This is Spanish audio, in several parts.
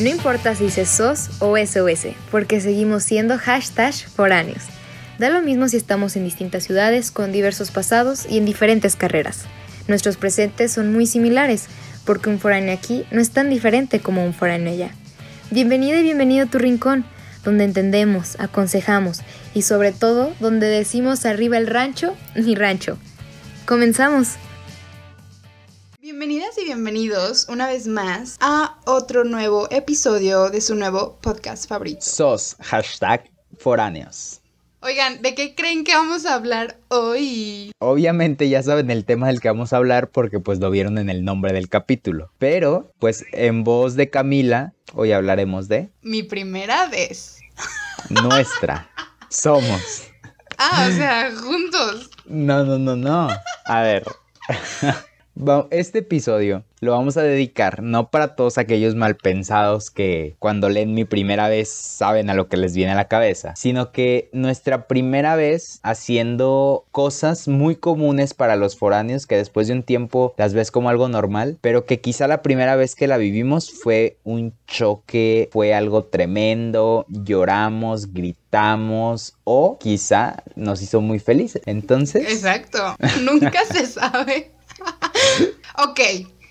No importa si dices SOS o SOS, porque seguimos siendo hashtag foráneos. Da lo mismo si estamos en distintas ciudades, con diversos pasados y en diferentes carreras. Nuestros presentes son muy similares, porque un foráneo aquí no es tan diferente como un foráneo allá. Bienvenida y bienvenido a tu rincón, donde entendemos, aconsejamos y sobre todo donde decimos arriba el rancho, mi rancho. Comenzamos. Bienvenidas y bienvenidos una vez más a otro nuevo episodio de su nuevo podcast favorito. SOS, hashtag foráneos. Oigan, ¿de qué creen que vamos a hablar hoy? Obviamente ya saben el tema del que vamos a hablar porque pues lo vieron en el nombre del capítulo. Pero pues en voz de Camila, hoy hablaremos de... Mi primera vez. Nuestra. Somos. Ah, o sea, juntos. No, no, no, no. A ver. Este episodio lo vamos a dedicar no para todos aquellos malpensados que cuando leen mi primera vez saben a lo que les viene a la cabeza, sino que nuestra primera vez haciendo cosas muy comunes para los foráneos que después de un tiempo las ves como algo normal, pero que quizá la primera vez que la vivimos fue un choque, fue algo tremendo, lloramos, gritamos o quizá nos hizo muy felices. Entonces... Exacto, nunca se sabe. ok,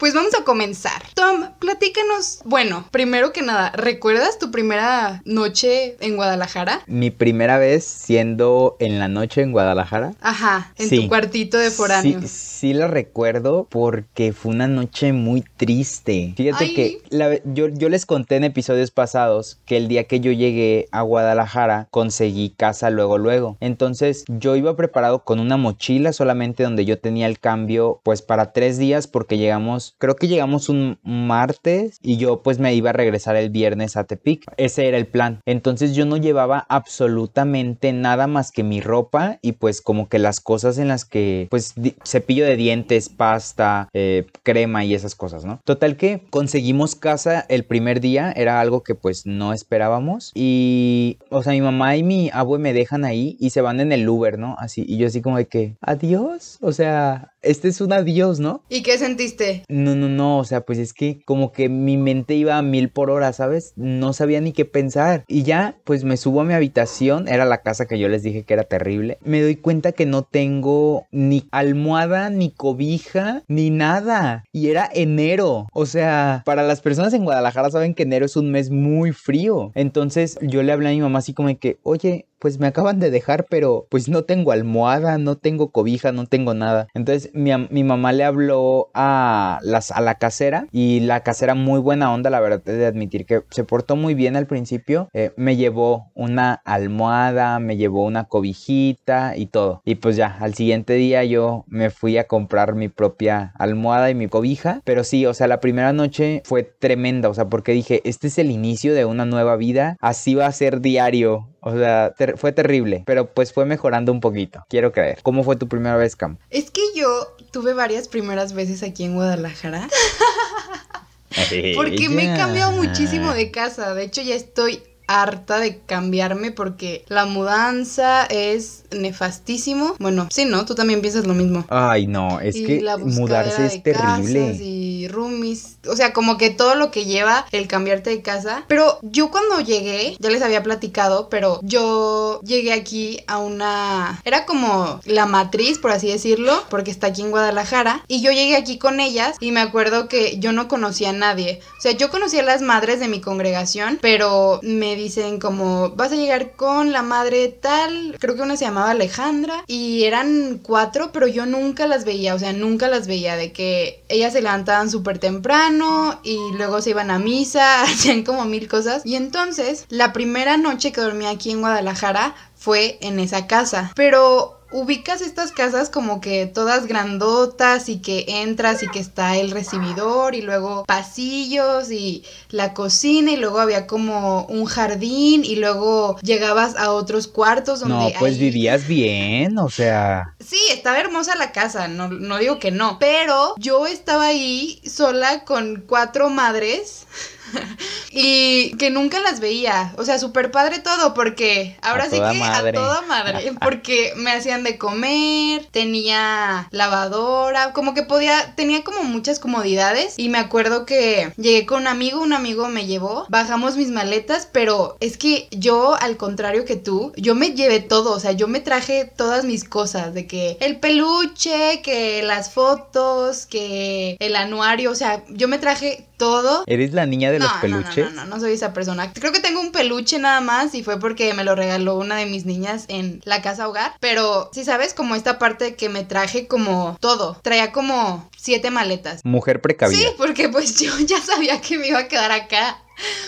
pues vamos a comenzar. Tom, platícanos. Bueno, primero que nada, ¿recuerdas tu primera noche en Guadalajara? Mi primera vez siendo en la noche en Guadalajara. Ajá, en tu cuartito de foráneo. Sí, sí la recuerdo porque fue una noche muy triste. Fíjate que yo, yo les conté en episodios pasados que el día que yo llegué a Guadalajara conseguí casa luego, luego. Entonces yo iba preparado con una mochila solamente donde yo tenía el cambio pues para tres días porque llegamos creo que llegamos un martes y yo pues me iba a regresar el viernes a Tepic. Ese era el plan. Entonces yo no llevaba absolutamente nada más que mi ropa y pues como que las cosas en las que pues cepillo de dientes, pasta, eh, crema y esas cosas, ¿no? Total que conseguimos casa el primer día, era algo que pues no esperábamos y o sea mi mamá y mi abue me dejan ahí y se van en el Uber, ¿no? Así y yo así como de que adiós, o sea, este es un adiós, ¿no? ¿Y qué sentiste? No, no, no, o sea, pues es que como que mi mente iba a mil por hora, ¿sabes? No sabía ni qué pensar. Y ya, pues me subo a mi habitación, era la casa que yo les dije que era terrible. Me doy cuenta que no tengo ni almohada, ni cobija, ni nada. Y era enero. O sea, para las personas en Guadalajara saben que enero es un mes muy frío. Entonces yo le hablé a mi mamá así como que, oye, pues me acaban de dejar, pero pues no tengo almohada, no tengo cobija, no tengo nada. Entonces mi, mi mamá le habló a, las, a la casera y la casera muy buena onda, la verdad, de admitir que se portó muy bien al principio. Eh, me llevó una almohada, me llevó una cobijita y todo. Y pues ya, al siguiente día yo me fui a comprar mi propia almohada y mi cobija. Pero sí, o sea, la primera noche fue tremenda, o sea, porque dije, este es el inicio de una nueva vida, así va a ser diario o sea, fue terrible, pero pues fue mejorando un poquito, quiero creer. ¿Cómo fue tu primera vez, Cam? Es que yo tuve varias primeras veces aquí en Guadalajara. Porque me he cambiado muchísimo de casa. De hecho, ya estoy harta de cambiarme porque la mudanza es nefastísimo. Bueno, sí, ¿no? Tú también piensas lo mismo. Ay, no, es que mudarse es terrible. Y roomies, o sea, como que todo lo que lleva el cambiarte de casa. Pero yo cuando llegué, ya les había platicado, pero yo llegué aquí a una... Era como la matriz, por así decirlo, porque está aquí en Guadalajara. Y yo llegué aquí con ellas y me acuerdo que yo no conocía a nadie. O sea, yo conocía a las madres de mi congregación, pero me dicen como, vas a llegar con la madre tal, creo que una se llamaba Alejandra, y eran cuatro, pero yo nunca las veía, o sea, nunca las veía, de que ellas se levantaban súper temprano y luego se iban a misa, hacían como mil cosas. Y entonces, la primera noche que dormí aquí en Guadalajara fue en esa casa, pero ubicas estas casas como que todas grandotas y que entras y que está el recibidor y luego pasillos y la cocina y luego había como un jardín y luego llegabas a otros cuartos donde... No, pues vivías bien, o sea... Sí, estaba hermosa la casa, no, no digo que no, pero yo estaba ahí sola con cuatro madres y que nunca las veía. O sea, súper padre todo, porque ahora sí que madre. a toda madre. Porque me hacían de comer, tenía lavadora, como que podía, tenía como muchas comodidades. Y me acuerdo que llegué con un amigo, un amigo me llevó, bajamos mis maletas, pero es que yo, al contrario que tú, yo me llevé todo. O sea, yo me traje todas mis cosas, de que el peluche, que las fotos, que el anuario, o sea, yo me traje todo. ¿Eres la niña de los No, no, peluches? No, no, no, no soy esa persona. Creo que tengo un peluche nada más y fue porque me lo regaló una de mis niñas en la casa hogar. Pero, si sabes, como esta parte que me traje como todo. Traía como siete maletas. Mujer precavida. Sí, porque pues yo ya sabía que me iba a quedar acá.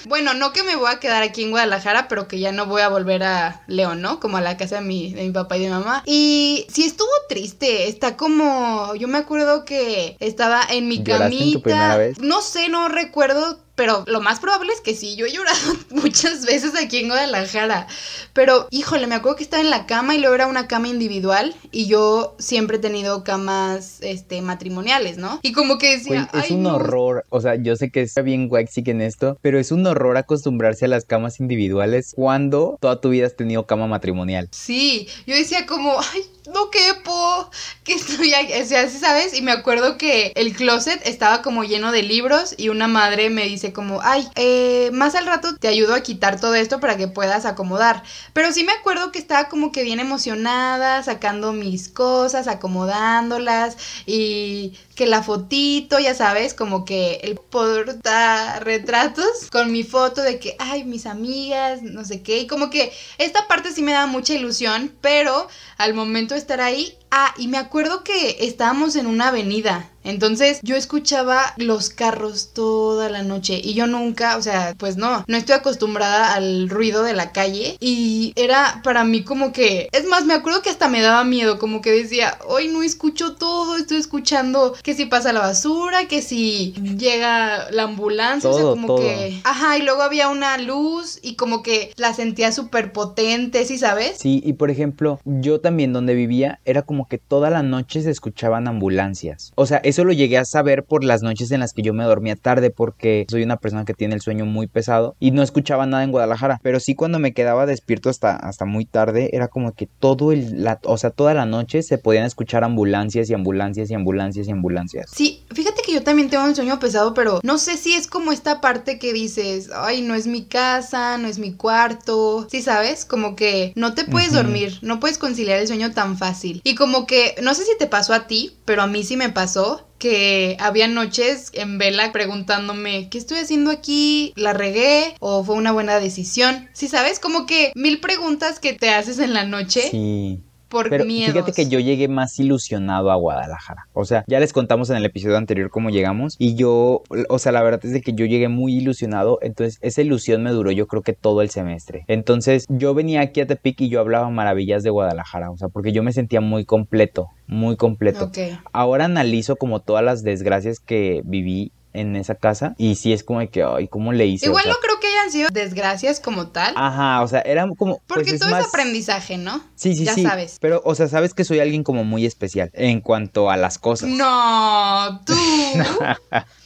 Bueno, no que me voy a quedar aquí en Guadalajara, pero que ya no voy a volver a León, ¿no? Como a la casa de mi, de mi papá y de mi mamá. Y sí estuvo triste, está como, yo me acuerdo que estaba en mi ¿Lloraste en tu primera camita. vez? No sé, no recuerdo, pero lo más probable es que sí. Yo he llorado muchas veces aquí en Guadalajara. Pero, híjole, me acuerdo que estaba en la cama y luego era una cama individual. Y yo siempre he tenido camas este, matrimoniales, ¿no? Y como que decía. es "Ay, un no". horror, o sea, yo sé que está bien waxic en esto, pero es un horror acostumbrarse a las camas individuales cuando toda tu vida has tenido cama matrimonial. Sí, yo decía como, ay, no quepo, que estoy ahí, o sea, ¿sí sabes? Y me acuerdo que el closet estaba como lleno de libros y una madre me dice como, ay, eh, más al rato te ayudo a quitar todo esto para que puedas acomodar. Pero sí me acuerdo que estaba como que bien emocionada, sacando mis cosas, acomodándolas y que la fotito, ya sabes, como que el porta retratos con mi foto de que, ay, mis amigas, no sé qué, y como que esta parte sí me da mucha ilusión, pero al momento de estar ahí, ah, y me acuerdo que estábamos en una avenida, entonces yo escuchaba los carros toda la noche y yo nunca, o sea, pues no, no estoy acostumbrada al ruido de la calle y era para mí como que, es más, me acuerdo que hasta me daba miedo, como que decía, hoy no escucho todo, estoy escuchando que si pasa la basura, que si llega la ambulancia, o sea, Todo, como todo. que, ajá, y luego había una luz y como que la sentía súper potente, ¿sí sabes? Sí, y por ejemplo, yo también donde vivía era como que toda la noche se escuchaban ambulancias. O sea, eso lo llegué a saber por las noches en las que yo me dormía tarde porque soy una persona que tiene el sueño muy pesado y no escuchaba nada en Guadalajara, pero sí cuando me quedaba despierto hasta, hasta muy tarde era como que todo el, la, o sea, toda la noche se podían escuchar ambulancias y ambulancias y ambulancias y ambulancias. Sí, fíjate que yo también tengo un sueño pesado, pero no sé si es como esta parte que dices, ay, no es mi casa, no es mi cuarto, sí sabes, como que no te puedes dormir, no puedes conciliar el sueño tan fácil. Y como que, no sé si te pasó a ti, pero a mí sí me pasó que había noches en vela preguntándome, ¿qué estoy haciendo aquí? ¿La regué? ¿O fue una buena decisión? Sí, sabes, como que mil preguntas que te haces en la noche Sí. Por Pero miedos. fíjate que yo llegué más ilusionado a Guadalajara. O sea, ya les contamos en el episodio anterior cómo llegamos. Y yo, o sea, la verdad es de que yo llegué muy ilusionado. Entonces, esa ilusión me duró yo creo que todo el semestre. Entonces, yo venía aquí a Tepic y yo hablaba maravillas de Guadalajara. O sea, porque yo me sentía muy completo, muy completo. Ok. Ahora analizo como todas las desgracias que viví en esa casa. Y sí es como de que, ay, ¿cómo le hice? O Igual sea, no creo que hayan sido desgracias como tal. Ajá, o sea, era como... Porque pues, es todo más- es aprendizaje, ¿no? Sí, sí, ya sí. sabes. Pero, o sea, sabes que soy alguien como muy especial en cuanto a las cosas. No, tú.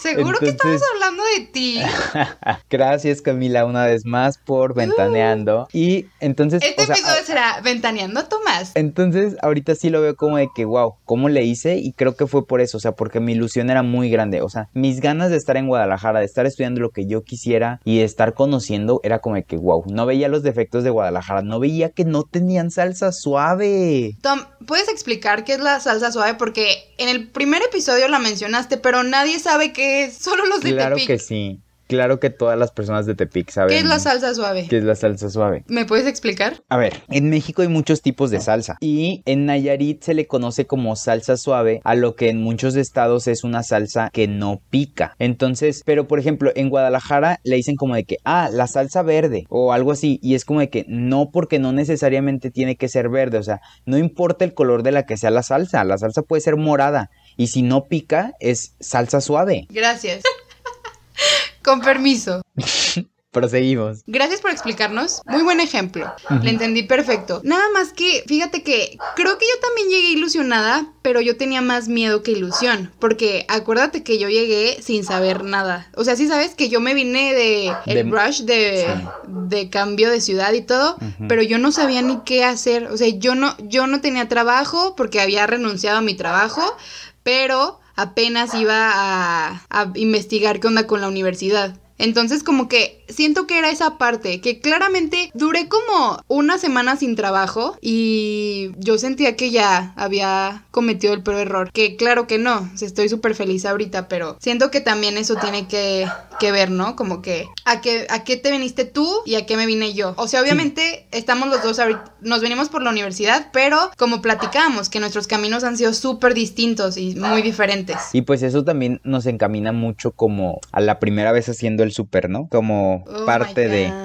Seguro que estamos hablando de ti. Gracias, Camila, una vez más por ventaneando. Y entonces, Este o sea, episodio a- será Ventaneando a Tomás. entonces ahorita sí lo veo como de que, wow, ¿cómo le hice? Y creo que fue por eso, o sea, porque mi ilusión era muy grande. O sea, mis ganas de estar en Guadalajara, de estar estudiando lo que yo quisiera y de estar conociendo, era como de que, wow, no veía los defectos de Guadalajara, no veía que no tenían salsa suave. Tom, ¿puedes explicar qué es la salsa suave? Porque en el primer episodio la mencionaste, pero nadie sabe qué es. Solo los de Claro Tepic. que sí. Claro que todas las personas de Tepic saben. ¿Qué es la salsa suave? qué es la salsa suave? ¿Me puedes explicar? A ver, en México hay muchos tipos de salsa y en Nayarit se le conoce como salsa suave a lo que en muchos estados es una salsa que no pica. Entonces, pero por ejemplo, en Guadalajara le dicen como de que, ah, la salsa verde o algo así y es como de que no porque no necesariamente tiene que ser verde, o sea, no importa el color de la que sea la salsa, la salsa puede ser morada y si no pica es salsa suave. Gracias. Con permiso. proseguimos. Gracias por explicarnos. Muy buen ejemplo. Le entendí perfecto. Nada más que, fíjate que creo que yo también llegué ilusionada, pero yo tenía más miedo que ilusión. Porque acuérdate que yo llegué sin saber nada. O sea, sí sabes que yo me vine de el rush de, de cambio de ciudad y todo, pero yo no sabía ni qué hacer. O sea, yo no, yo no tenía trabajo porque había renunciado a mi trabajo, pero apenas iba a, investigar qué onda con la universidad. Entonces como que siento que era esa parte, que claramente duré como una semana sin trabajo y yo sentía que ya había cometido el peor error, que claro que no, estoy súper feliz ahorita, pero siento que también eso tiene que, que ver, ¿no? Como que ¿a qué, a qué te viniste tú y a qué me vine yo. O sea, obviamente estamos los dos ahorita, nos venimos por la universidad, pero como platicamos, que nuestros caminos han sido súper distintos y muy diferentes. Y pues eso también nos encamina mucho como a la primera vez haciendo el súper, ¿no? Como Oh parte de...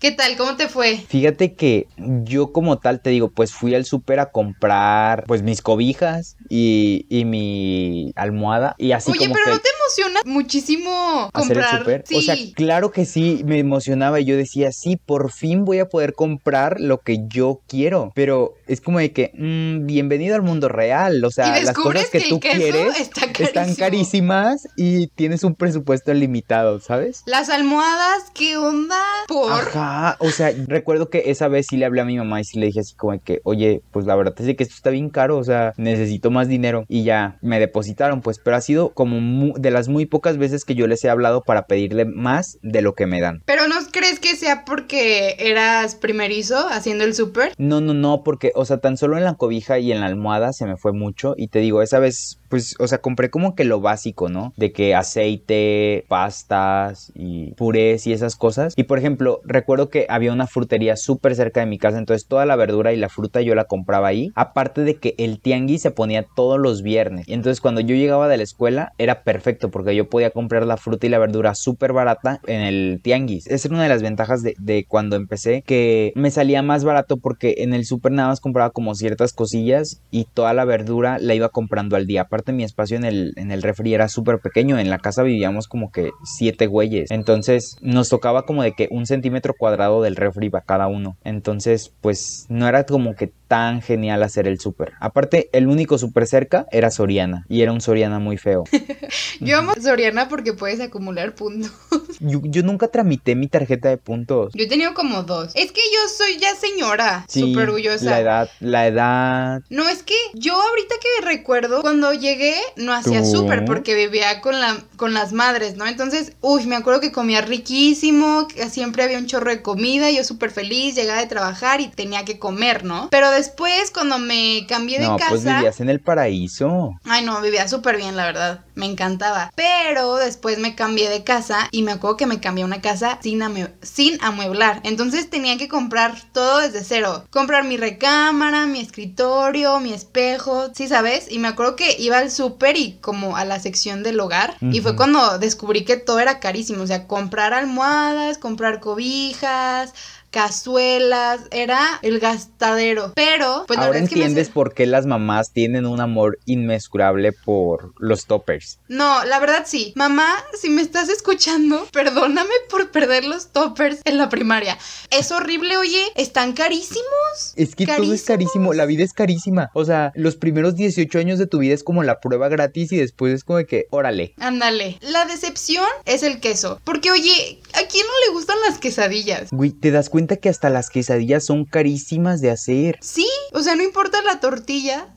¿Qué tal? ¿Cómo te fue? Fíjate que yo como tal te digo, pues fui al súper a comprar pues mis cobijas y, y mi almohada y así Oye, como pero que ¿no te emociona muchísimo hacer el comprar? súper. Sí. O sea, claro que sí, me emocionaba y yo decía, sí, por fin voy a poder comprar lo que yo quiero. Pero es como de que, mm, bienvenido al mundo real. O sea, las cosas que, tú quieres está están carísimas y tienes un presupuesto limitado, ¿sabes? Las almohadas, ¿qué onda? Por. Ajá, o sea, recuerdo que esa vez sí le hablé a mi mamá y sí le dije así como que, oye, pues la verdad es que esto está bien caro, o sea, necesito más dinero y ya me depositaron, pues, pero ha sido como mu- de las muy pocas veces que yo les he hablado para pedirle más de lo que me dan. Pero ¿no crees que sea porque eras primerizo haciendo el súper? No, no, no, porque, o sea, tan solo en la cobija y en la almohada se me fue mucho. Y te digo, esa vez, pues, o sea, compré como que lo básico, ¿no? De que aceite, pastas y purés y esas cosas. Y por ejemplo, recuerdo que había una frutería súper cerca de mi casa, entonces toda la verdura y la fruta yo la compraba ahí. Aparte de que el tianguis se ponía todos los viernes. Y entonces cuando yo llegaba de la escuela era perfecto porque yo podía comprar la fruta y la verdura súper barata en el tianguis. Esa era una de las ventajas de, cuando empecé, que me salía más barato porque en el súper nada más compraba como ciertas cosillas y toda la verdura la iba comprando al día. Mi espacio en el, en el refri era súper pequeño, en la casa vivíamos como que siete güeyes. Entonces nos tocaba como de que un centímetro cuadrado del refri para cada uno. Entonces pues no era como que tan genial hacer el súper. Aparte el único súper cerca era Soriana y era un Soriana muy feo. Yo amo Soriana porque puedes acumular puntos. Yo, yo nunca tramité mi tarjeta de puntos. Yo he tenido como dos. Es que yo soy ya señora, Sí, súper orgullosa. La edad, la edad. No, es que yo ahorita que recuerdo, cuando llegué no hacía súper porque vivía con, la, con las madres, ¿no? Entonces, uy, me acuerdo que comía riquísimo, que siempre había un chorro de comida, yo súper feliz, llegaba de trabajar y tenía que comer, ¿no? Pero después, cuando me cambié de No, casa... pues vivías en el paraíso. Ay, no, vivía súper bien, la verdad. Me encantaba. Pero después me cambié de casa y me acuerdo que me cambié a una casa sin, amue- sin amueblar. Entonces tenía que comprar todo desde cero. Comprar mi recámara, mi escritorio, mi espejo, ¿sí sabes? Y me acuerdo que iba al súper y como a la sección del hogar. Y fue cuando descubrí que todo era carísimo. O sea, comprar almohadas, comprar cobijas cazuelas, era el gastadero. Pero, pues Ahora que me entiendes por qué las mamás tienen un amor inmesurable por los toppers. No, la verdad sí. Mamá, si me estás escuchando, perdóname por perder los toppers en la primaria. Es horrible, oye, están carísimos. Es que todo es carísimo, la vida es carísima. O sea, los primeros 18 años de tu vida es como la prueba gratis y después es como de que, órale. Ándale. La decepción es el queso. Porque, oye, ¿a quién no le gustan las quesadillas? Güey, ¿te das cuenta que hasta las quesadillas son carísimas de hacer? Sí, o sea, no importa la tortilla.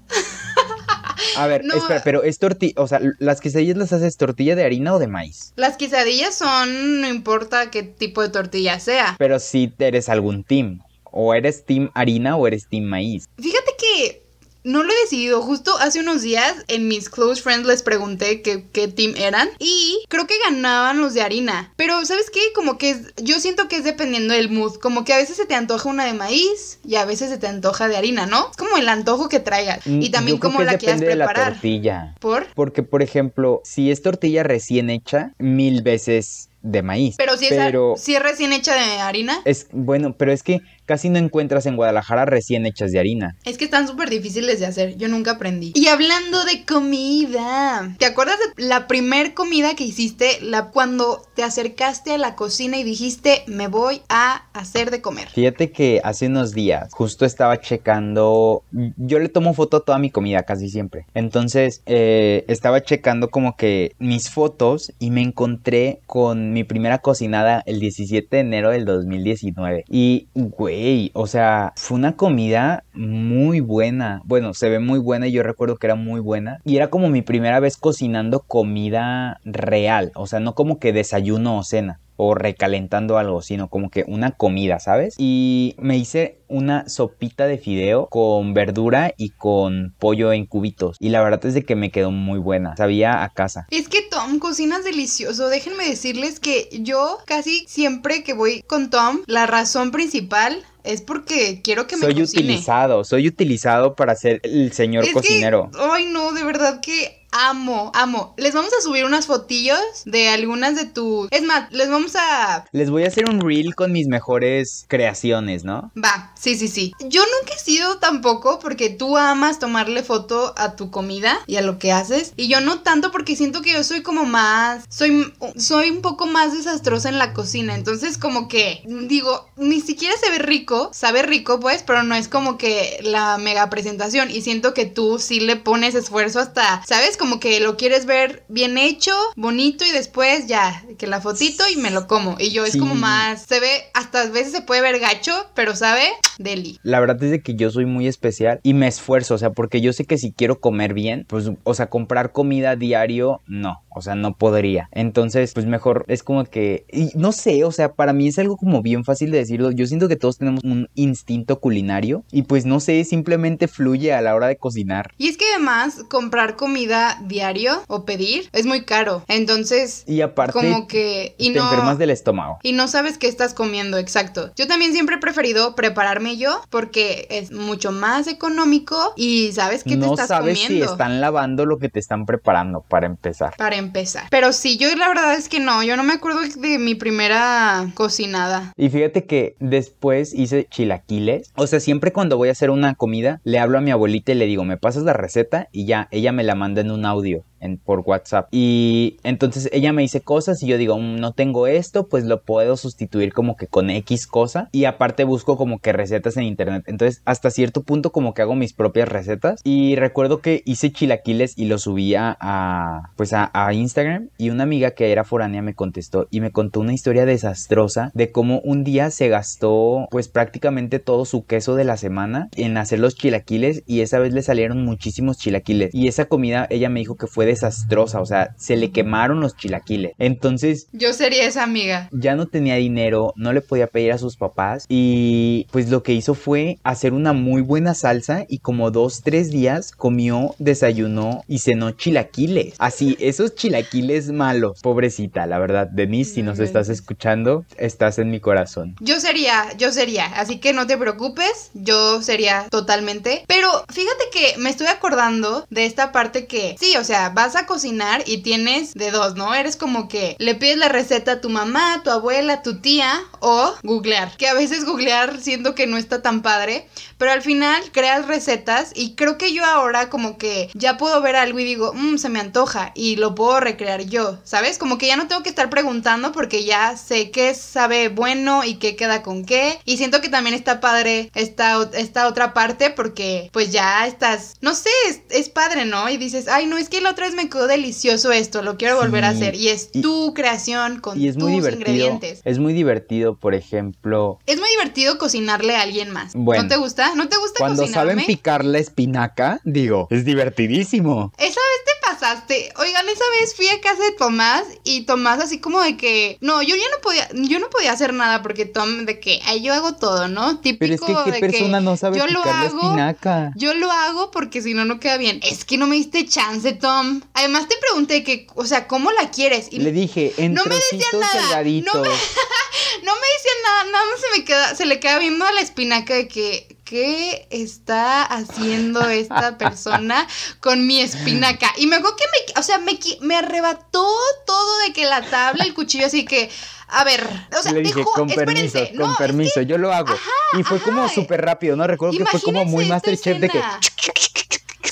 A ver, No. espera, pero es tortilla, o sea, las quesadillas las haces tortilla de harina o de maíz. Las quesadillas son, no importa qué tipo de tortilla sea. Pero si eres algún team. O eres team harina o eres team maíz. Fíjate que no lo he decidido. Justo hace unos días en mis close friends les pregunté qué, qué team eran. Y creo que ganaban los de harina. Pero ¿sabes qué? Como que es- yo siento que es dependiendo del mood. Como que a veces se te antoja una de maíz y a veces se te antoja de harina, ¿no? Es como el antojo que traigas. Y Mm, también yo creo cómo que la quieras depende de la preparar. tortilla. ¿Por? Porque, por ejemplo, si es tortilla recién hecha, mil veces de maíz. Pero si es, Pero- si es recién hecha de harina, Es bueno, pero es que casi no encuentras en Guadalajara recién hechas de harina. es que están súper difíciles de hacer. Yo nunca aprendí. Y hablando de comida, ¿te acuerdas de la primer comida que hiciste? La cuando te acercaste a la cocina y dijiste, me voy a hacer de comer. Fíjate que hace unos días justo estaba checando, yo le tomo foto a toda mi comida casi siempre. Entonces eh, estaba checando como que mis fotos y me encontré con mi primera cocinada el 17 de enero del 2019. Y güey, o sea, fue una comida muy buena. Bueno, se ve muy buena y yo recuerdo que era muy buena. Y era como mi primera vez cocinando comida real, o sea, no como que desayuno o cena o recalentando algo, sino como que una comida, ¿sabes? Y me hice una sopita de fideo con verdura y con pollo en cubitos. Y la verdad es de que me quedó muy buena. Sabía a casa. Es que Tom cocinas delicioso. Déjenme decirles que yo casi siempre que voy con Tom, la razón principal es porque quiero que me Soy cocine. utilizado, soy utilizado para ser el señor Es que- cocinero. ay, no, de verdad que amo, amo. Les vamos a subir unas fotillos de algunas de tus. Es más, les vamos a. Les voy a hacer un reel con mis mejores creaciones, ¿no? Va, sí, sí, sí. Yo nunca he sido tampoco porque tú amas tomarle foto a tu comida y a lo que haces. Y yo no tanto porque siento que yo soy como más. Soy, soy un poco más desastrosa en la cocina. Entonces, como que digo, ni siquiera se ve rico. Sabe rico, pues, pero no es como que la mega presentación. Y siento que tú sí le pones esfuerzo hasta, ¿sabes? Como que lo quieres ver bien hecho, bonito y después ya, que la fotito y me lo como. Y yo es como más, se ve, hasta a veces se puede ver gacho, pero sabe, deli. La verdad es de que yo soy muy especial y me esfuerzo, o sea, porque yo sé que si quiero comer bien, pues, o sea, comprar comida diario, no, o sea, no podría. Entonces, pues mejor es como que, y no sé, o sea, para mí es algo como bien fácil de decirlo. Yo siento que todos tenemos un instinto culinario y pues no sé, simplemente fluye a la hora de cocinar. Y es que además comprar comida diario o pedir es muy caro. Entonces, Y aparte, como que... Y te no... enfermas del estómago. Y no sabes qué estás comiendo, exacto. Yo también siempre he preferido prepararme yo porque es mucho más económico y sabes qué te No estás sabes comiendo. si están lavando lo que te están preparando para empezar. Para empezar. Pero sí, yo la verdad es que no, yo no me acuerdo de mi primera cocinada. Y fíjate que después hice chilaquiles. O sea, siempre cuando voy a hacer una comida, le hablo a mi abuelita y le digo, me pasas la receta y ya, ella me la manda en un audio. Por WhatsApp. Y entonces ella me dice cosas y yo digo "Mm, no tengo esto pues lo puedo sustituir como que con X cosa y aparte busco como que recetas en internet. Entonces hasta cierto punto como que hago mis propias recetas. Y recuerdo que hice chilaquiles y los subía a pues a, Instagram. Y una amiga que era foránea me contestó y me contó una historia desastrosa de cómo un día se gastó pues prácticamente todo su queso de la semana en hacer los chilaquiles y esa vez le salieron muchísimos chilaquiles. Y esa comida ella me dijo que fue desastrosa, o sea, se le quemaron los chilaquiles. Entonces Yo sería esa amiga. ya no tenía dinero, no le podía pedir a sus papás y pues lo que hizo fue hacer una muy buena salsa y como dos, tres días comió, desayunó y cenó chilaquiles. Así, esos chilaquiles malos. Pobrecita, la verdad, Denise, si nos No estás escuchando, estás en mi corazón. Yo sería, yo sería, así que no te preocupes, yo sería totalmente. Pero fíjate que me estoy acordando de esta parte que, sí, o sea, vas a cocinar y tienes de dos, ¿no? Eres como que le pides la receta a tu mamá, tu abuela, tu tía o googlear. Que a veces googlear siento que no está tan padre, pero al final creas recetas y creo que yo ahora como que ya puedo ver algo y digo, mmm, se me antoja y lo puedo recrear yo, ¿sabes? Como que ya no tengo que estar preguntando porque ya sé qué sabe bueno y qué queda con qué. Y siento que también está padre esta, esta otra parte porque pues ya estás, no sé, es, es padre, ¿no? Y dices, ay, no, es que la otra vez me quedó delicioso esto, lo quiero volver a hacer. Y es y- tu creación con Y es tus muy divertido. ingredientes. Es muy divertido, por ejemplo, Es muy divertido cocinarle a alguien más. Bueno. ¿No te gusta? ¿No te gusta cuando cocinarme? saben picar la espinaca, digo, es divertidísimo. Esa vez te pasaste. Oigan, esa vez fui a casa de Tomás y Tomás así como de que no, yo ya no podía yo no podía hacer nada porque Tom de que ay, yo hago todo, ¿no? Típico Pero es que, ¿qué de persona no sabe yo lo hago, espinaca? Yo lo hago porque si no no queda bien. Es que no me diste chance, Tom. Además te pregunté que, o sea, ¿cómo la quieres? Y Le dije, en No me decían nada, no me- no me decían nada, nada más se me queda se le queda viendo a la espinaca de que ¿qué está haciendo esta persona con mi espinaca? Y me acuerdo que me, o sea, me, me arrebató todo de que la tabla, el cuchillo, así que a ver, o sea, Le dije, con permiso, con permiso, yo lo hago. y fue como súper rápido, ¿no? Recuerdo que fue como muy Masterchef de que...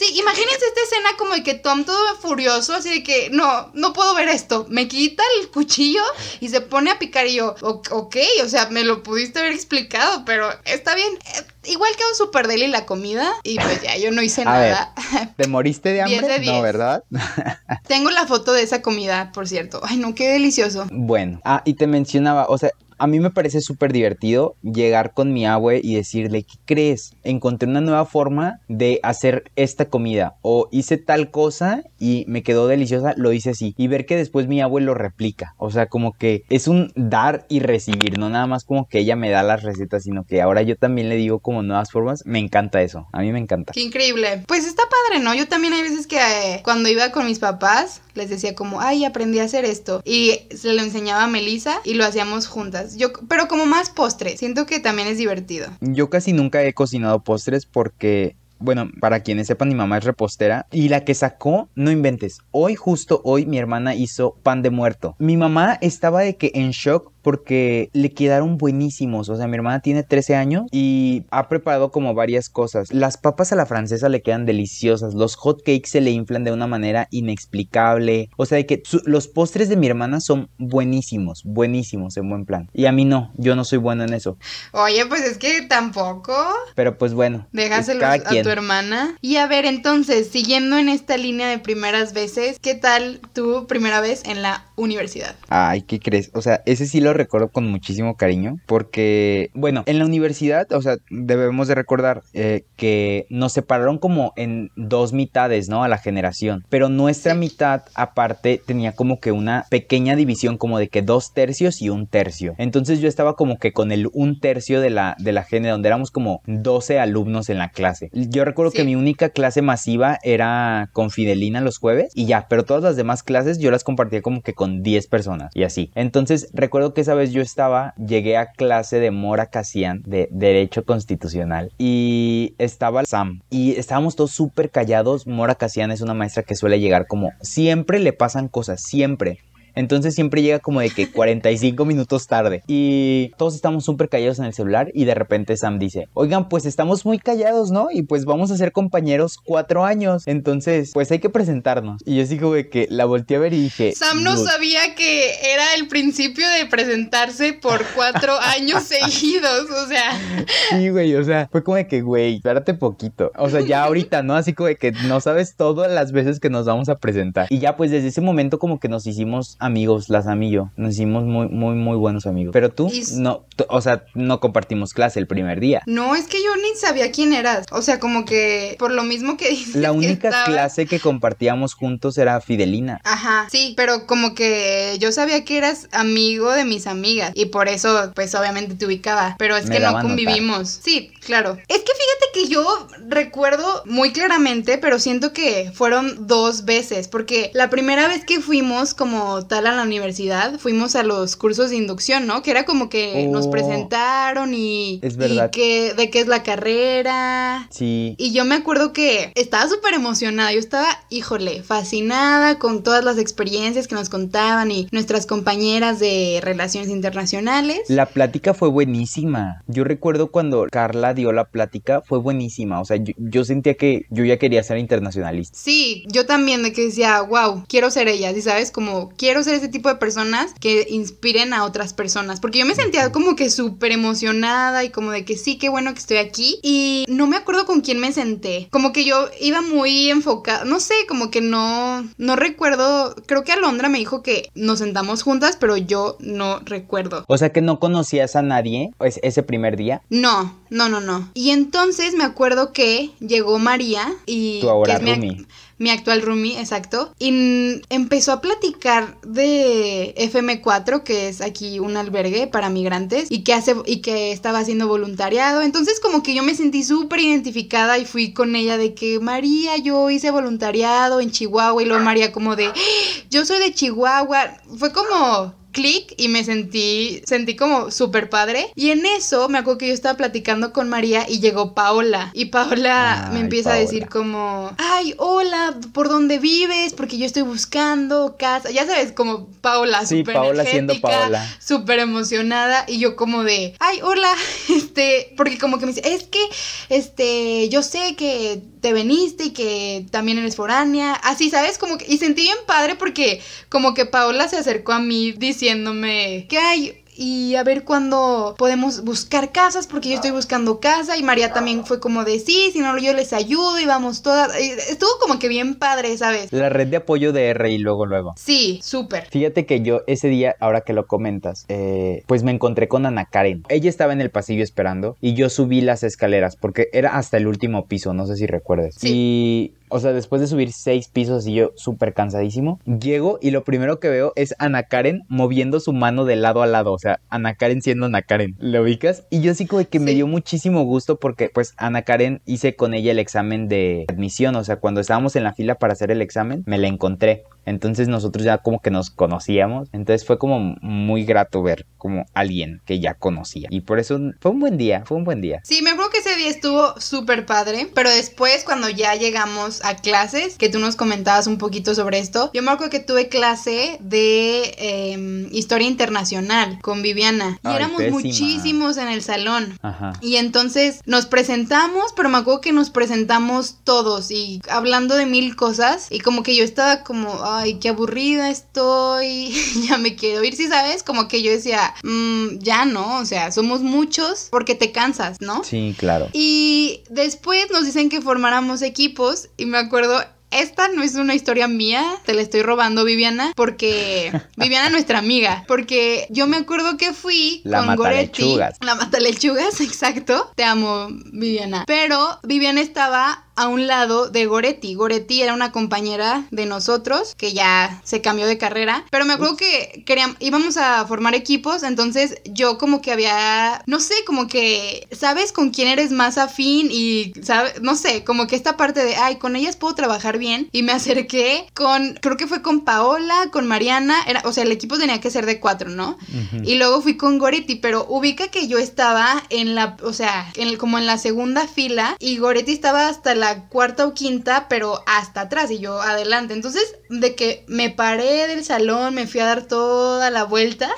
Sí, imagínense esta escena como de que Tom todo furioso, así de que no, no puedo ver esto. Me quita el cuchillo y se pone a picar y yo, ok, o sea, me lo pudiste haber explicado, pero está bien. Eh, igual quedó súper deli la comida y pues ya, yo no hice nada. ¿Te moriste de hambre? No, ¿verdad? Tengo la foto de esa comida, por cierto. Ay, no, qué delicioso. Bueno, ah, y te mencionaba, o sea, a mí me parece súper divertido llegar con mi abue y decirle, ¿qué crees? Encontré una nueva forma de hacer esta comida o hice tal cosa y me quedó deliciosa, lo hice así. Y ver que después mi abue lo replica. O sea, como que es un dar y recibir, no nada más como que ella me da las recetas, sino que ahora yo también le digo como nuevas formas. Me encanta eso, a mí me encanta. Qué increíble. Pues está padre, ¿no? Yo también hay veces que eh, cuando iba con mis papás, les decía como, ay, aprendí a hacer esto. Y se lo enseñaba a Melissa y lo hacíamos juntas. Yo, pero como más postre. Siento que también es divertido. Yo casi nunca he cocinado postres porque bueno, para quienes sepan, mi mamá es repostera y la que sacó, no inventes. Hoy, justo hoy, mi hermana hizo pan de muerto. Mi mamá estaba de que en shock porque le quedaron buenísimos. O sea, mi hermana tiene 13 años y ha preparado como varias cosas. Las papas a la francesa le quedan deliciosas. Los hot cakes se le inflan de una manera inexplicable. O sea, de que los postres de mi hermana son buenísimos, buenísimos en buen plan. Y a mí no, yo no soy bueno en eso. Oye, pues es que tampoco. Pero pues bueno. Déjaselo a tu hermana. Y a ver, entonces, siguiendo en esta línea de primeras veces, ¿qué tal tu primera vez en la universidad? Ay, ¿qué crees? O sea, ese sí lo recuerdo con muchísimo cariño porque, bueno, en la universidad, o sea, debemos de recordar eh, que nos separaron como en dos mitades, ¿no? A la generación, pero nuestra mitad aparte tenía como que una pequeña división como de que dos tercios y un tercio. Entonces yo estaba como que con el un tercio de la, de la generación, donde éramos como 12 alumnos en la clase. Yo recuerdo que mi única clase masiva era con Fidelina los jueves y ya, pero todas las demás clases yo las compartía como que con 10 personas y así. Entonces recuerdo que esa vez yo estaba, llegué a clase de Mora Casian de Derecho Constitucional y estaba Sam y estábamos todos súper callados. Mora Casian es una maestra que suele llegar como siempre le pasan cosas, siempre. Entonces siempre llega como de que 45 minutos tarde. Y todos estamos súper callados en el celular y de repente Sam dice, oigan, pues estamos muy callados, ¿no? Y pues vamos a ser compañeros cuatro años. Entonces, pues hay que presentarnos. Y yo sigo de que la volteé a ver y dije... Sam no sabía que era el principio de presentarse por cuatro años seguidos. O sea... Sí, güey, o sea, fue como de que, güey, espérate poquito. O sea, ya ahorita, ¿no? Así como de que no sabes todas las veces que nos vamos a presentar. Y ya pues desde ese momento como que nos hicimos amigos, las amigos. Nos hicimos muy, muy, muy buenos amigos. Pero tú, no, o sea, no compartimos clase el primer día. No, es que yo ni sabía quién eras. O sea, como que por lo mismo que dices. La única clase que compartíamos juntos era Fidelina. Ajá, sí, pero como que yo sabía que eras amigo de mis amigas. Y por eso, pues obviamente te ubicaba. Pero es que no convivimos. Sí, claro. Es que fíjate que yo recuerdo muy claramente, pero siento que fueron dos veces. Porque la primera vez que fuimos como tal a la universidad, fuimos a los cursos de inducción, ¿no? Que era como que nos oh. presentaron y, es verdad. que, de qué es la carrera. Sí. Y yo me acuerdo que estaba súper emocionada, yo estaba, híjole, fascinada con todas las experiencias que nos contaban y nuestras compañeras de relaciones internacionales. La plática fue buenísima. Yo recuerdo cuando Carla dio la plática, fue buenísima. O sea, yo, yo sentía que yo ya quería ser internacionalista. Sí, yo también de que decía, wow, quiero ser ella, ¿sí sabes? Como quiero ser ese tipo de personas que inspiren a otras personas. Porque yo me sentía como que súper emocionada y como de que sí, qué bueno que estoy aquí. Y no me acuerdo con quién me senté. Como que yo iba muy enfocada, no sé, como que no, no recuerdo. Creo que Alondra me dijo que nos sentamos juntas, pero yo no recuerdo. O sea que no conocías a nadie ese primer día. No, no, no, no. Y entonces me acuerdo que llegó María y... Tu ahora que mi actual roomie, exacto, y empezó a platicar de FM4, que es aquí un albergue para migrantes y que hace y que estaba haciendo voluntariado. Entonces como que yo me sentí súper identificada y fui con ella de que María, yo hice voluntariado en Chihuahua y luego María como de, yo soy de Chihuahua. Fue como clic y me sentí, sentí como súper padre. Y en eso me acuerdo que yo estaba platicando con María y llegó Paola. Y Paola me empieza a decir como, ay, hola, ¿por dónde vives? Porque yo estoy buscando casa. Ya sabes, como Paola, sí, súper Paola siendo Paola. Súper emocionada. Y yo como de, ay, hola, este, porque como que me dice, es que, este, yo sé que te veniste y que también eres foránea. Así, ¿sabes? Como que, y sentí bien padre porque como que Paola se acercó a mí diciéndome que hay y a ver cuándo podemos buscar casas, porque yo estoy buscando casa y María también fue como de sí, si no yo les ayudo y vamos todas. Estuvo como que bien padre, ¿sabes? La red de apoyo de R y luego, luego. Sí, súper. Fíjate que yo ese día, ahora que lo comentas, eh, pues me encontré con Ana Karen. Ella estaba en el pasillo esperando y yo subí las escaleras porque era hasta el último piso, no sé si recuerdes. Sí. Y o sea, después de subir seis pisos y yo súper cansadísimo, llego y lo primero que veo es Ana Karen moviendo su mano de lado a lado. O sea, Ana Karen siendo Ana Karen. ¿Lo ubicas? Y yo sí como que me dio muchísimo gusto porque pues Ana Karen hice con ella el examen de admisión. O sea, cuando estábamos en la fila para hacer el examen, me la encontré. Entonces nosotros ya como que nos conocíamos. Entonces fue como muy grato ver como alguien que ya conocía. Y por eso fue un buen día, fue un buen día. Sí, me acuerdo que ese día estuvo súper padre. Pero después cuando ya llegamos a clases, que tú nos comentabas un poquito sobre esto, yo me acuerdo que tuve clase de em, historia internacional con Viviana. Y éramos muchísimos en el salón. Ajá. Y entonces nos presentamos, pero me acuerdo que nos presentamos todos y hablando de mil cosas. Y como que yo estaba como ay, qué aburrida estoy, ya me quiero ir, si sabes, como que yo decía, mm, ya no, o sea, somos muchos porque te cansas, ¿no? Sí, claro. Y después nos dicen que formáramos equipos y me acuerdo esta no es una historia mía, te la estoy robando, Viviana, porque Viviana es nuestra amiga, porque yo me acuerdo que fui la con Goretti, la matalechugas, exacto. Te amo, Viviana. Pero Viviana estaba a un lado de Goretti. Goretti era una compañera de nosotros que ya se cambió de carrera, pero me acuerdo que queríamos, íbamos a formar equipos, entonces yo como que había, no sé, como que sabes con quién eres más afín y, ¿sabes? No sé, como que esta parte de, ay, con ellas puedo trabajar bien y me acerqué con, creo que fue con Paola, con Mariana, era, o sea, el equipo tenía que ser de cuatro, ¿no? Y luego fui con Goretti, pero ubica que yo estaba en la, o sea, en como en la segunda fila y Goretti estaba hasta la cuarta o quinta, pero hasta atrás y yo adelante. Entonces, de que me paré del salón, me fui a dar toda la vuelta,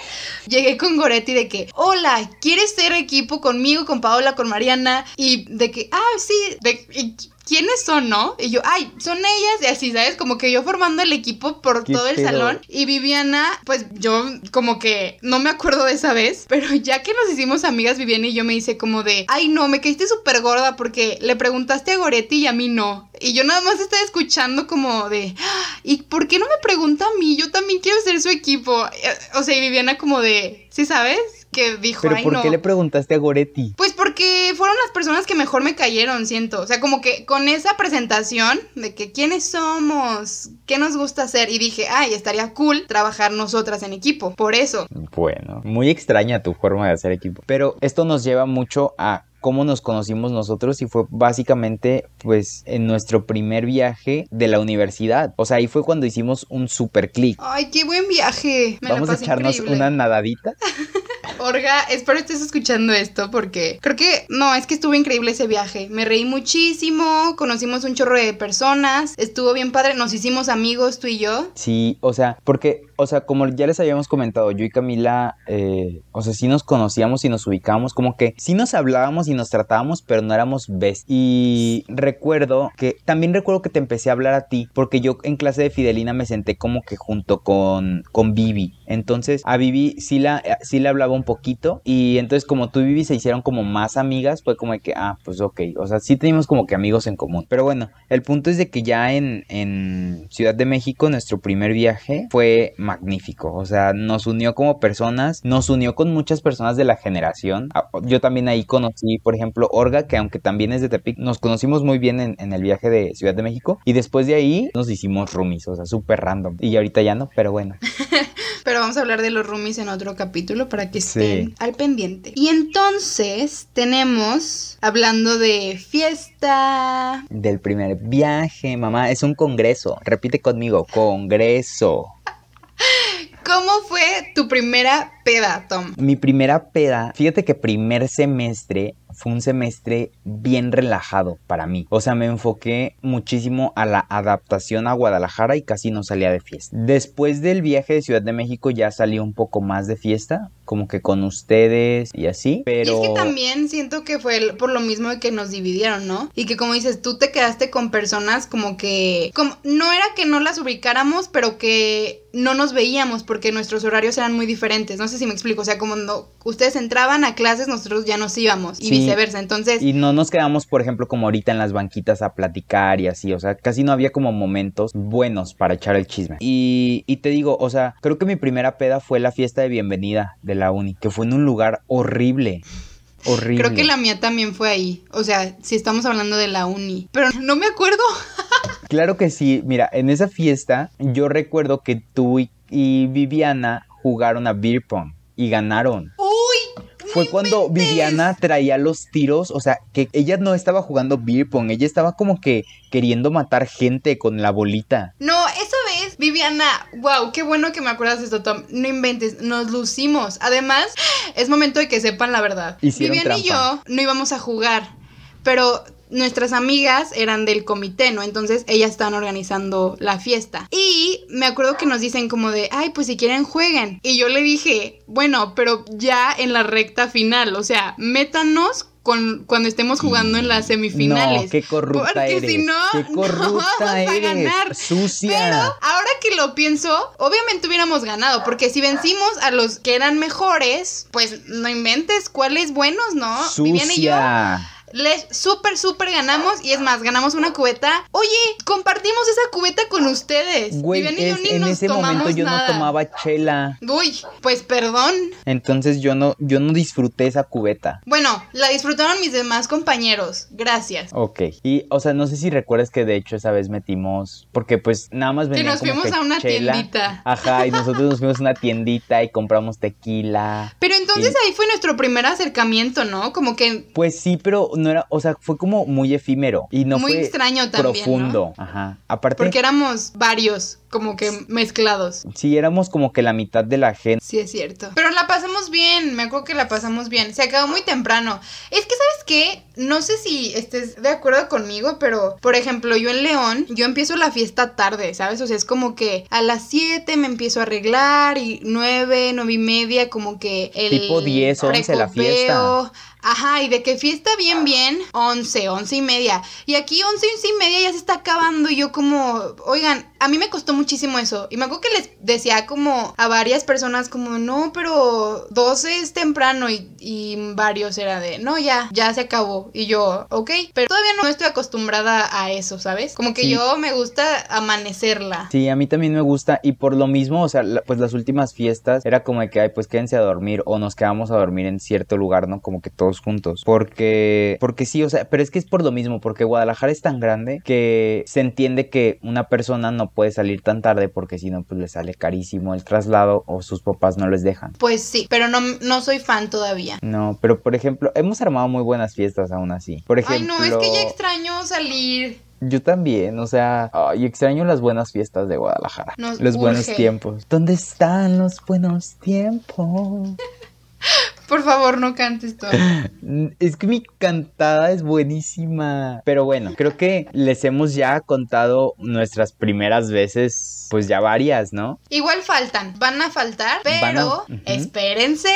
llegué con Goretti de que, hola, ¿quieres ser equipo conmigo, con Paola, con Mariana? Y de que, ah, sí, de, ¿quiénes son, no? Y yo, ay, son ellas, y así, ¿sabes? Como que yo formando el equipo por todo el salón. Y Viviana, pues yo como que no me acuerdo de esa vez, pero ya que nos hicimos amigas, Viviana y yo me hice como de, ay, no, me caíste súper gorda porque le preguntaste a Goretti y a mí no. Y yo nada más estaba escuchando como de, ah, ¿y por qué no me pregunta a mí? Yo también quiero ser su equipo. Eh, o sea, y Viviana como de, ¿sí sabes? Que dijo, ¿Pero por qué le preguntaste a Goretti? Pues porque fueron las personas que mejor me cayeron, siento. O sea, como que con esa presentación de que quiénes somos, qué nos gusta hacer, y dije, ay, estaría cool trabajar nosotras en equipo. Por eso. Bueno, muy extraña tu forma de hacer equipo. Pero esto nos lleva mucho a cómo nos conocimos nosotros y fue básicamente pues en nuestro primer viaje de la universidad. O sea, ahí fue cuando hicimos un super clic. Ay, qué buen viaje. Vamos a echarnos una nadadita. Orga, espero estés escuchando esto porque creo que no, es que estuvo increíble ese viaje. Me reí muchísimo, conocimos un chorro de personas, estuvo bien padre, nos hicimos amigos tú y yo. Sí, o sea, porque o sea, como ya les habíamos comentado, yo y Camila, eh, o sea, sí nos conocíamos y nos ubicábamos, como que sí nos hablábamos y nos tratábamos, pero no éramos best. Y recuerdo que, también recuerdo que te empecé a hablar a ti, porque yo en clase de Fidelina me senté como que junto con, con Vivi. Entonces, a Vivi sí la, sí le hablaba un poquito, y entonces como tú y Vivi se hicieron como más amigas, fue como que, ah, pues ok, o sea, sí teníamos como que amigos en común. Pero bueno, el punto es de que ya en, en Ciudad de México, nuestro primer viaje fue magnífico. O sea, nos unió como personas, nos unió con muchas personas de la generación. Ah, yo también ahí conocí, por ejemplo, Orga, que aunque también es de Tepic, nos conocimos muy bien en, el viaje de Ciudad de México. Y después de ahí nos hicimos roomies, o sea, súper random. Y ahorita ya no, pero bueno. pero vamos a hablar de los roomies en otro capítulo para que estén al pendiente. Y entonces tenemos, hablando de fiesta. Del primer viaje, mamá, es un congreso. Repite conmigo, congreso. ¿Cómo fue tu primera peda, Tom? Mi primera peda, fíjate que primer semestre fue un semestre bien relajado para mí. O sea, me enfoqué muchísimo a la adaptación a Guadalajara y casi no salía de fiesta. Después del viaje de Ciudad de México ya salí un poco más de fiesta, como que con ustedes y así, pero... Y es que también siento que fue por lo mismo de que nos dividieron, ¿no? Y que como dices, tú te quedaste con personas como que... Como, no era que no las ubicáramos, pero que no nos veíamos porque nuestros horarios eran muy diferentes. No sé si me explico. O sea, como no, ustedes entraban a clases, nosotros ya nos íbamos y viceversa. Entonces. Y no nos quedamos, por ejemplo, como ahorita en las banquitas a platicar y así. O sea, casi no había como momentos buenos para echar el chisme. Y, y te digo, o sea, creo que mi primera peda fue la fiesta de bienvenida de la uni, que fue en un lugar horrible. Horrible. Creo que la mía también fue ahí. O sea, si estamos hablando de la uni. Pero no me acuerdo. claro que sí. Mira, en esa fiesta yo recuerdo que tú y, y Viviana jugaron a beer pong y ganaron. ¡Uy! Fue cuando Viviana traía los tiros, o sea, que ella no estaba jugando beer pong, ella estaba como que queriendo matar gente con la bolita. No, Viviana, wow, qué bueno que me acuerdas de esto, Tom. No inventes, nos lucimos. Además, es momento de que sepan la verdad. Hicieron Viviana y yo no íbamos a jugar, pero nuestras amigas eran del comité, ¿no? Entonces ellas estaban organizando la fiesta. Y me acuerdo que nos dicen como de, ay, pues si quieren jueguen. Y yo le dije, bueno, pero ya en la recta final, o sea, métanos con, cuando estemos jugando en las semifinales. No, qué corrupta Porque eres. si no, qué corrupta no vamos a eres. ganar. Sucia. Pero ahora que lo pienso, obviamente hubiéramos ganado, porque si vencimos a los que eran mejores, pues no inventes cuáles buenos, ¿no? Sucia. Viviana y yo les súper, súper ganamos. Y es más, ganamos una cubeta. Oye, compartimos esa cubeta con ustedes. Güey, es- ni en nos ese momento yo nada. no tomaba chela. Uy, pues perdón. Entonces yo no, yo no disfruté esa cubeta. Bueno, la disfrutaron mis demás compañeros. Gracias. Ok. Y, o sea, no sé si recuerdas que de hecho esa vez metimos. Porque pues nada más venían nos como fuimos que a una chela. tiendita. Ajá, y nosotros nos fuimos a una tiendita y compramos tequila. Pero entonces Y- ahí fue nuestro primer acercamiento, ¿no? Como que Pues sí, pero no era, o sea, fue como muy efímero y no Muy fue extraño también, profundo. Ajá. Aparte, porque éramos varios, como que mezclados. sí éramos como que la mitad de la gente. Sí, es cierto. Pero la pasamos bien, me acuerdo que la pasamos bien. Se acabó muy temprano. Es que, ¿sabes qué? No sé si estés de acuerdo conmigo, pero, por ejemplo, yo en León, yo empiezo la fiesta tarde, ¿sabes? O sea, es como que a las 7 me empiezo a arreglar y 9, 9 y media, como que el... Tipo 10, 11 la fiesta. Ajá, y de que fiesta bien, bien, 11, 11 y media. Y aquí 11, 11 y media ya se está acabando y yo como, oigan, a mí me costó muchísimo eso. Y me acuerdo que les decía como a varias personas como, no, pero 12 es temprano y, y varios era de, no, ya, ya se acabó. Y yo, ok, pero todavía no estoy acostumbrada a eso, ¿sabes? Como que Sí. yo me gusta amanecerla. Sí, a mí también me gusta y por lo mismo, o sea, la- pues las últimas fiestas era como de que, ay, pues quédense a dormir o nos quedamos a dormir en cierto lugar, ¿no? Como que todos juntos. Porque, porque sí, o sea, pero es que es por lo mismo, porque Guadalajara es tan grande que se entiende que una persona no puede salir tan tarde porque si no, pues le sale carísimo el traslado o sus papás no les dejan. Pues sí, pero no, no soy fan todavía. No, pero por ejemplo, hemos armado muy buenas fiestas aún así. Por Ay, ejemplo, no, es que ya extraño salir. yo también, o sea, ay, extraño las buenas fiestas de Guadalajara. Nos los buenos tiempos. ¿Dónde están los buenos tiempos? Por favor, no cantes todo. Es que mi cantada es buenísima. Pero bueno, creo que les hemos ya contado nuestras primeras veces, pues ya varias, ¿no? Igual faltan, van a faltar, pero a- espérense.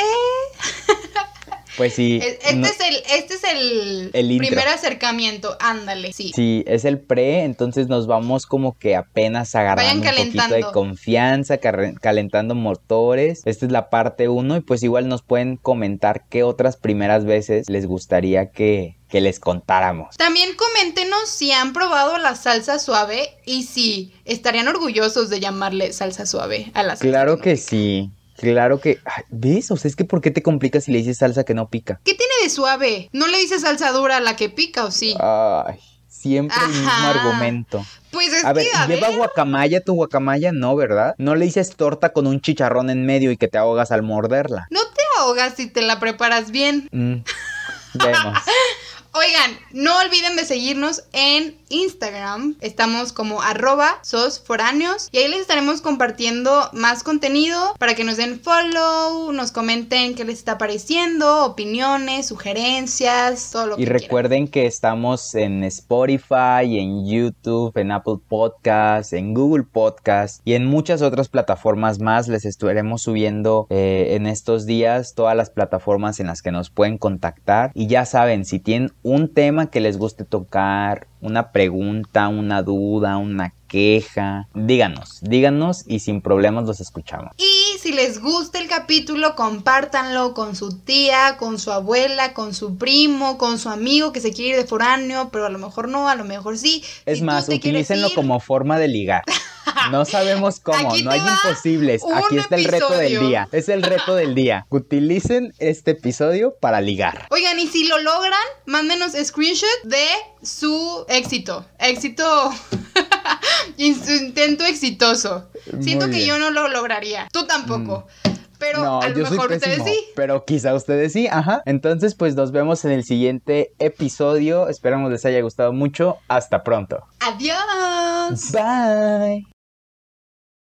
Pues sí. Este no- es el, este es el, El intro. primer acercamiento, ándale, sí. Sí, es el pre, entonces nos vamos como que apenas agarrando un poquito de confianza, calentando motores. Esta es la parte 1 y pues igual nos pueden comentar qué otras primeras veces les gustaría que, que les contáramos. También coméntenos si han probado la salsa suave y si estarían orgullosos de llamarle salsa suave a la salsa. Claro que sí, claro que... ay, ¿Ves? O sea, es que ¿por qué te complicas si le dices salsa que no pica? ¿Qué tiene de suave? ¿No le dices salsa dura a la que pica o sí? Ay, siempre el mismo argumento. Pues es A ver, que, a ¿lleva ver, guacamaya tu guacamaya? No, ¿verdad? No le dices torta con un chicharrón en medio y que te ahogas al morderla. no te ahogas si te la preparas bien. Mm, vemos. Oigan, no olviden de seguirnos en Instagram. Estamos como arroba sosforáneos y ahí les estaremos compartiendo más contenido para que nos den follow, nos comenten qué les está pareciendo, opiniones, sugerencias, todo lo que Y recuerden que estamos en Spotify, en YouTube, en Apple Podcasts, en Google Podcasts y en muchas otras plataformas más. Les estaremos subiendo eh, en estos días todas las plataformas en las que nos pueden contactar. Y ya saben, si tienen un tema que les guste tocar, una pregunta, una duda, una queja, díganos, díganos y sin problemas los escuchamos. Y si les gusta el capítulo, compártanlo con su tía, con su abuela, con su primo, con su amigo que se quiere ir de foráneo, pero a lo mejor no, a lo mejor sí. Es Si más, utilícenlo ir- como forma de ligar. No sabemos cómo, no hay imposibles. Aquí está el reto del día. Es el reto del día. Utilicen este episodio para ligar. Oigan, y si lo logran, mándenos screenshot de su éxito. Éxito. su intento exitoso. Muy Siento que bien. Mm. yo no lo lograría. Tú tampoco. Pero no, a lo yo soy mejor ustedes pésimo, sí. pero quizá ustedes sí, ajá. Entonces, pues nos vemos en el siguiente episodio. Esperamos les haya gustado mucho. Hasta pronto. Adiós. Bye.